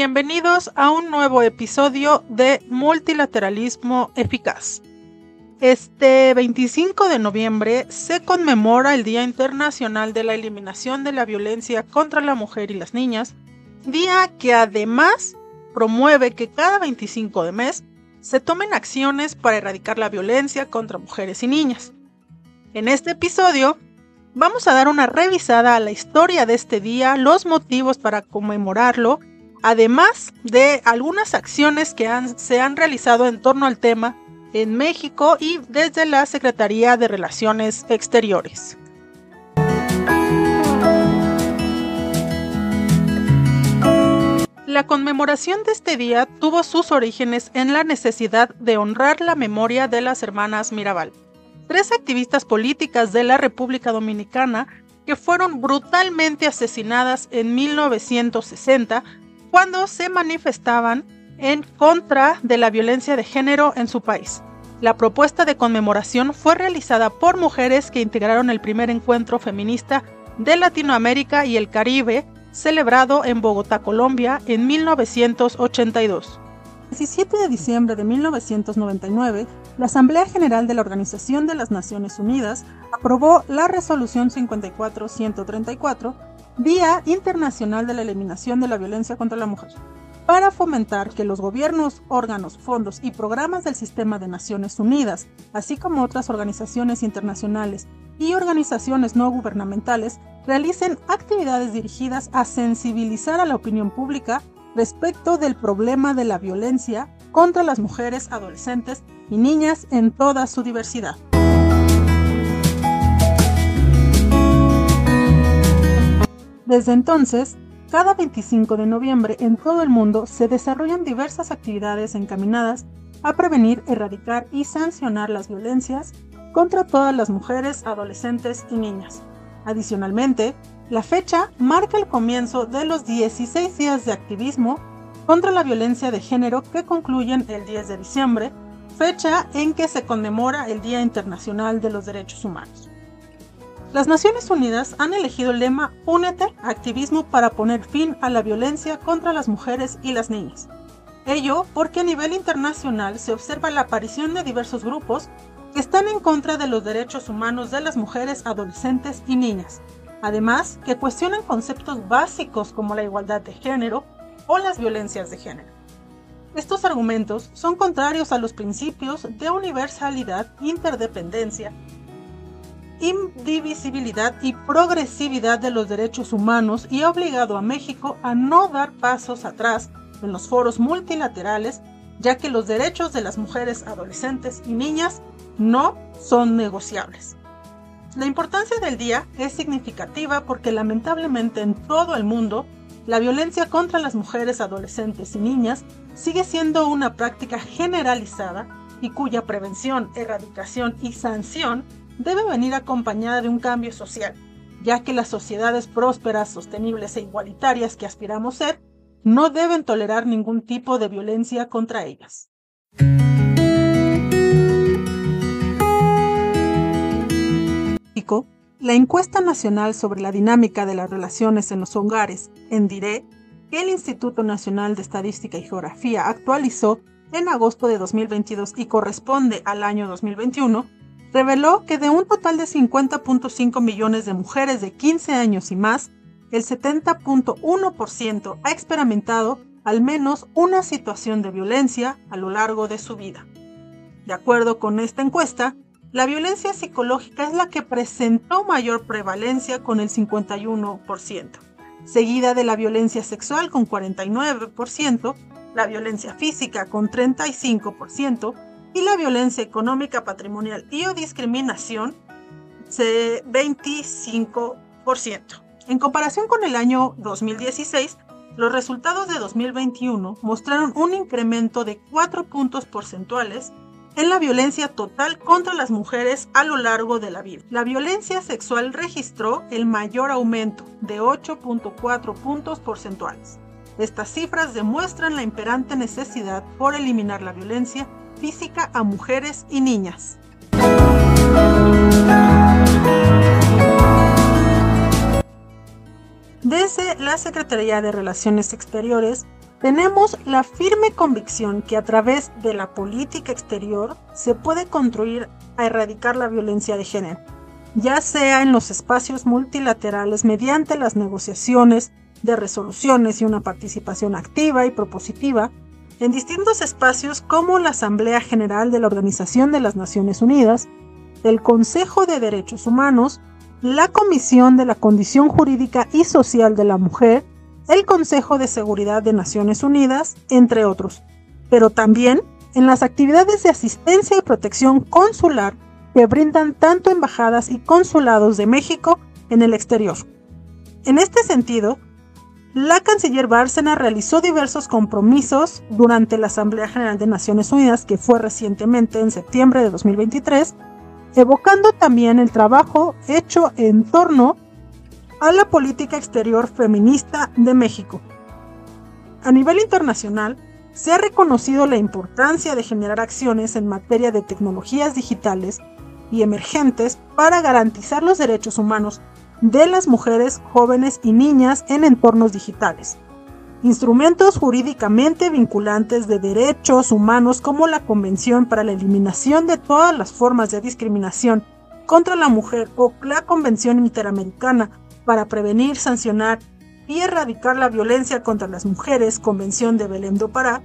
Bienvenidos a un nuevo episodio de Multilateralismo Eficaz. Este 25 de noviembre se conmemora el Día Internacional de la Eliminación de la Violencia contra la Mujer y las Niñas, día que además promueve que cada 25 de mes se tomen acciones para erradicar la violencia contra mujeres y niñas. En este episodio vamos a dar una revisada a la historia de este día, los motivos para conmemorarlo, además de algunas acciones que se han realizado en torno al tema en México y desde la Secretaría de Relaciones Exteriores. La conmemoración de este día tuvo sus orígenes en la necesidad de honrar la memoria de las hermanas Mirabal, tres activistas políticas de la República Dominicana que fueron brutalmente asesinadas en 1960 cuando se manifestaban en contra de la violencia de género en su país. La propuesta de conmemoración fue realizada por mujeres que integraron el primer encuentro feminista de Latinoamérica y el Caribe celebrado en Bogotá, Colombia, en 1982. El 17 de diciembre de 1999, la Asamblea General de la Organización de las Naciones Unidas aprobó la Resolución 54-134, Día Internacional de la Eliminación de la Violencia contra la Mujer, para fomentar que los gobiernos, órganos, fondos y programas del sistema de Naciones Unidas, así como otras organizaciones internacionales y organizaciones no gubernamentales, realicen actividades dirigidas a sensibilizar a la opinión pública respecto del problema de la violencia contra las mujeres, adolescentes y niñas en toda su diversidad. Desde entonces, cada 25 de noviembre en todo el mundo se desarrollan diversas actividades encaminadas a prevenir, erradicar y sancionar las violencias contra todas las mujeres, adolescentes y niñas. Adicionalmente, la fecha marca el comienzo de los 16 días de activismo contra la violencia de género que concluyen el 10 de diciembre, fecha en que se conmemora el Día Internacional de los Derechos Humanos. Las Naciones Unidas han elegido el lema Únete, activismo para poner fin a la violencia contra las mujeres y las niñas. Ello porque a nivel internacional se observa la aparición de diversos grupos que están en contra de los derechos humanos de las mujeres, adolescentes y niñas. Además, que cuestionan conceptos básicos como la igualdad de género o las violencias de género. Estos argumentos son contrarios a los principios de universalidad, interdependencia, indivisibilidad y progresividad de los derechos humanos y ha obligado a México a no dar pasos atrás en los foros multilaterales, ya que los derechos de las mujeres, adolescentes y niñas no son negociables. La importancia del día es significativa porque lamentablemente en todo el mundo la violencia contra las mujeres, adolescentes y niñas sigue siendo una práctica generalizada y cuya prevención, erradicación y sanción debe venir acompañada de un cambio social, ya que las sociedades prósperas, sostenibles e igualitarias que aspiramos ser no deben tolerar ningún tipo de violencia contra ellas. la encuesta nacional sobre la dinámica de las relaciones en los hogares, en DIRE, que el Instituto Nacional de Estadística y Geografía actualizó en agosto de 2022 y corresponde al año 2021, reveló que de un total de 50.5 millones de mujeres de 15 años y más, el 70.1% ha experimentado al menos una situación de violencia a lo largo de su vida. De acuerdo con esta encuesta, la violencia psicológica es la que presentó mayor prevalencia con el 51%, seguida de la violencia sexual con 49%, la violencia física con 35% y la violencia económica, patrimonial y o discriminación 25%. En comparación con el año 2016, los resultados de 2021 mostraron un incremento de 4 puntos porcentuales en la violencia total contra las mujeres a lo largo de la vida. La violencia sexual registró el mayor aumento de 8.4 puntos porcentuales. Estas cifras demuestran la imperante necesidad por eliminar la violencia física a mujeres y niñas. Desde la Secretaría de Relaciones Exteriores tenemos la firme convicción que a través de la política exterior se puede construir a erradicar la violencia de género, ya sea en los espacios multilaterales mediante las negociaciones de resoluciones y una participación activa y propositiva, en distintos espacios como la Asamblea General de la Organización de las Naciones Unidas, el Consejo de Derechos Humanos, la Comisión de la Condición Jurídica y Social de la Mujer, el Consejo de Seguridad de Naciones Unidas, entre otros, pero también en las actividades de asistencia y protección consular que brindan tanto embajadas y consulados de México en el exterior. En este sentido, la canciller Bárcena realizó diversos compromisos durante la Asamblea General de Naciones Unidas, que fue recientemente en septiembre de 2023, evocando también el trabajo hecho en torno a la política exterior feminista de México. A nivel internacional, se ha reconocido la importancia de generar acciones en materia de tecnologías digitales y emergentes para garantizar los derechos humanos de las mujeres, jóvenes y niñas en entornos digitales. Instrumentos jurídicamente vinculantes de derechos humanos como la Convención para la Eliminación de todas las formas de discriminación contra la mujer o la Convención Interamericana para prevenir, sancionar y erradicar la violencia contra las mujeres, Convención de Belém do Pará,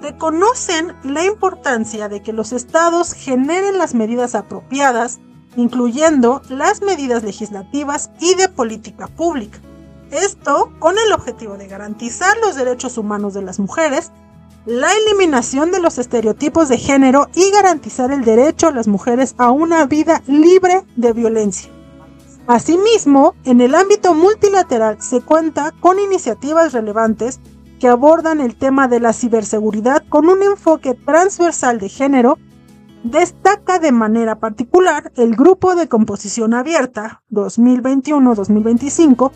reconocen la importancia de que los estados generen las medidas apropiadas, incluyendo las medidas legislativas y de política pública. Esto con el objetivo de garantizar los derechos humanos de las mujeres, la eliminación de los estereotipos de género y garantizar el derecho a las mujeres a una vida libre de violencia. Asimismo, en el ámbito multilateral se cuenta con iniciativas relevantes que abordan el tema de la ciberseguridad con un enfoque transversal de género. Destaca de manera particular el Grupo de Composición Abierta 2021-2025,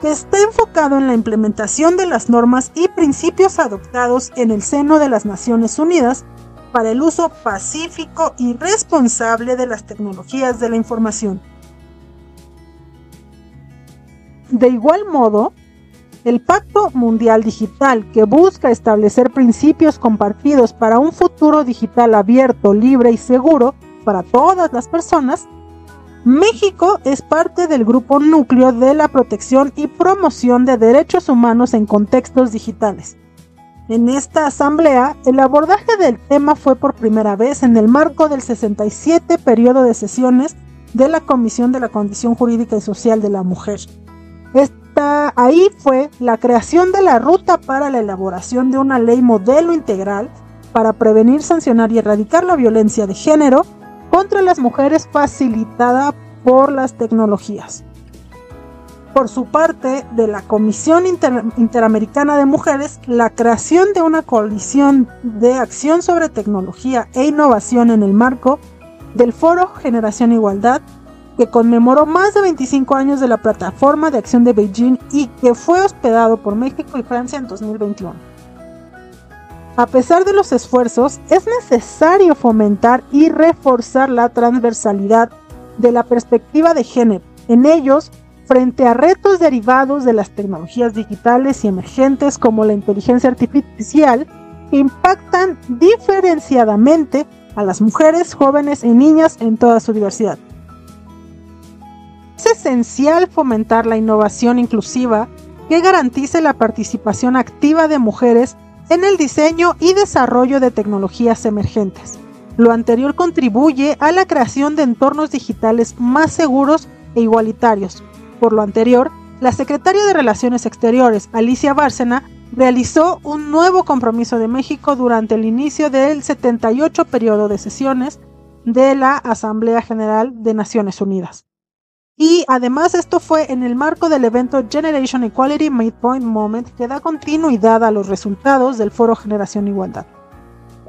que está enfocado en la implementación de las normas y principios adoptados en el seno de las Naciones Unidas para el uso pacífico y responsable de las tecnologías de la información. De igual modo, el Pacto Mundial Digital, que busca establecer principios compartidos para un futuro digital abierto, libre y seguro para todas las personas, México es parte del grupo núcleo de la protección y promoción de derechos humanos en contextos digitales. En esta asamblea, el abordaje del tema fue por primera vez en el marco del 67 periodo de sesiones de la Comisión de la Condición Jurídica y Social de la Mujer, esta, ahí fue la creación de la ruta para la elaboración de una ley modelo integral para prevenir, sancionar y erradicar la violencia de género contra las mujeres facilitada por las tecnologías. Por su parte, de la Comisión Interamericana de Mujeres, la creación de una coalición de acción sobre tecnología e innovación en el marco del Foro Generación Igualdad que conmemoró más de 25 años de la Plataforma de Acción de Beijing y que fue hospedado por México y Francia en 2021. A pesar de los esfuerzos, es necesario fomentar y reforzar la transversalidad de la perspectiva de género en ellos frente a retos derivados de las tecnologías digitales y emergentes como la inteligencia artificial que impactan diferenciadamente a las mujeres, jóvenes y niñas en toda su diversidad. Es esencial fomentar la innovación inclusiva que garantice la participación activa de mujeres en el diseño y desarrollo de tecnologías emergentes. Lo anterior contribuye a la creación de entornos digitales más seguros e igualitarios. Por lo anterior, la secretaria de Relaciones Exteriores, Alicia Bárcena, realizó un nuevo compromiso de México durante el inicio del 78 periodo de sesiones de la Asamblea General de Naciones Unidas Y además esto fue en el marco del evento Generation Equality Midpoint Moment que da continuidad a los resultados del Foro Generación Igualdad.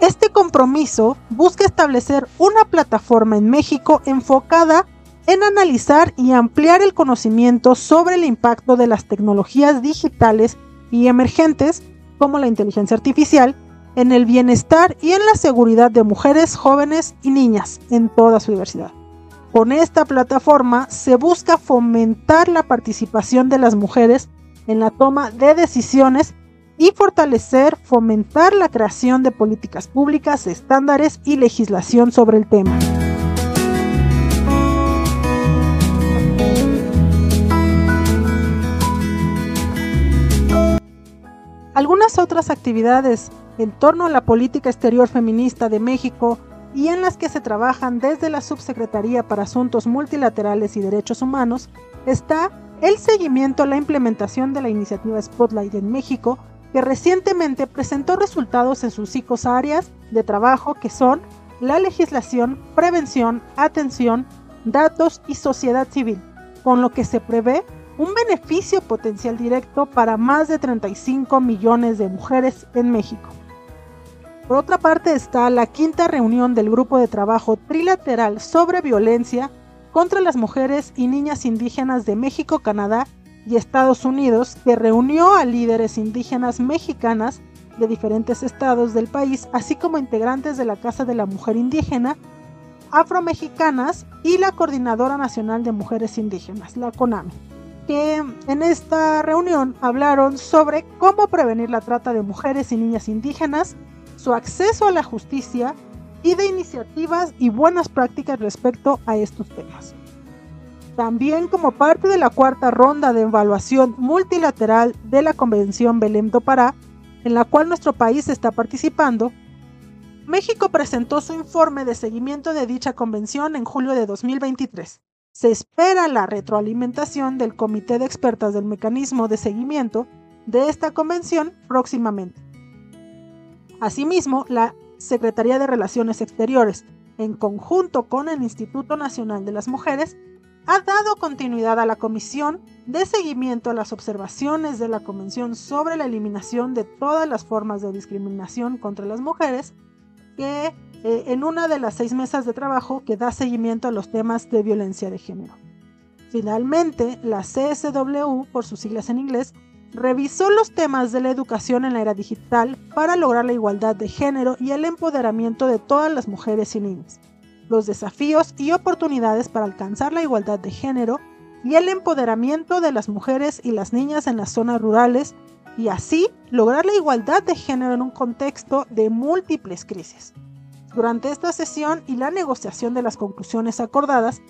Este compromiso busca establecer una plataforma en México enfocada en analizar y ampliar el conocimiento sobre el impacto de las tecnologías digitales y emergentes como la inteligencia artificial en el bienestar y en la seguridad de mujeres, jóvenes y niñas en toda su diversidad. Con esta plataforma se busca fomentar la participación de las mujeres en la toma de decisiones y fortalecer, fomentar la creación de políticas públicas, estándares y legislación sobre el tema. Algunas otras actividades en torno a la política exterior feminista de México y en las que se trabajan desde la Subsecretaría para Asuntos Multilaterales y Derechos Humanos está el seguimiento a la implementación de la iniciativa Spotlight en México, que recientemente presentó resultados en sus cinco áreas de trabajo que son la legislación, prevención, atención, datos y sociedad civil, con lo que se prevé un beneficio potencial directo para más de 35 millones de mujeres en México. Por otra parte está la quinta reunión del Grupo de Trabajo Trilateral sobre Violencia contra las Mujeres y Niñas Indígenas de México, Canadá y Estados Unidos, que reunió a líderes indígenas mexicanas de diferentes estados del país, así como integrantes de la Casa de la Mujer Indígena, afromexicanas y la Coordinadora Nacional de Mujeres Indígenas, la CONAMI, que en esta reunión hablaron sobre cómo prevenir la trata de mujeres y niñas indígenas su acceso a la justicia y de iniciativas y buenas prácticas respecto a estos temas. También como parte de la cuarta ronda de evaluación multilateral de la Convención Belém do Pará, en la cual nuestro país está participando, México presentó su informe de seguimiento de dicha convención en julio de 2023. Se espera la retroalimentación del Comité de Expertas del Mecanismo de Seguimiento de esta convención próximamente. Asimismo, la Secretaría de Relaciones Exteriores, en conjunto con el Instituto Nacional de las Mujeres, ha dado continuidad a la Comisión de Seguimiento a las observaciones de la Convención sobre la eliminación de todas las formas de discriminación contra las mujeres, que eh, en una de las seis mesas de trabajo que da seguimiento a los temas de violencia de género. Finalmente, la CSW, por sus siglas en inglés, revisó los temas de la educación en la era digital para lograr la igualdad de género y el empoderamiento de todas las mujeres y niñas, los desafíos y oportunidades para alcanzar la igualdad de género y el empoderamiento de las mujeres y las niñas en las zonas rurales y así lograr la igualdad de género en un contexto de múltiples crisis. Durante esta sesión y la negociación de las conclusiones acordadas,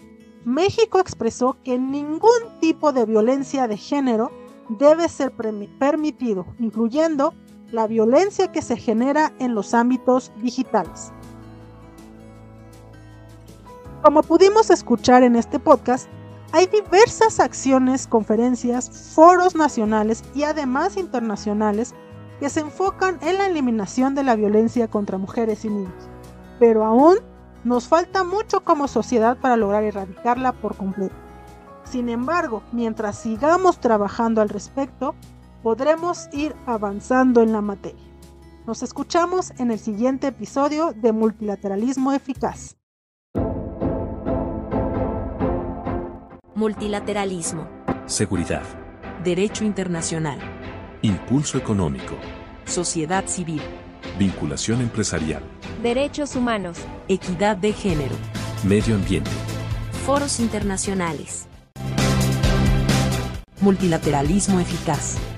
México expresó que ningún tipo de violencia de género debe ser permitido, incluyendo la violencia que se genera en los ámbitos digitales. Como pudimos escuchar en este podcast, hay diversas acciones, conferencias, foros nacionales y además internacionales que se enfocan en la eliminación de la violencia contra mujeres y niños. Pero aún nos falta mucho como sociedad para lograr erradicarla por completo. Sin embargo, mientras sigamos trabajando al respecto, podremos ir avanzando en la materia. Nos escuchamos en el siguiente episodio de Multilateralismo Eficaz. Multilateralismo. Seguridad. Derecho internacional. Impulso económico. Sociedad civil. Vinculación empresarial. Derechos humanos. Equidad de género. Medio ambiente. Foros internacionales. Multilateralismo eficaz.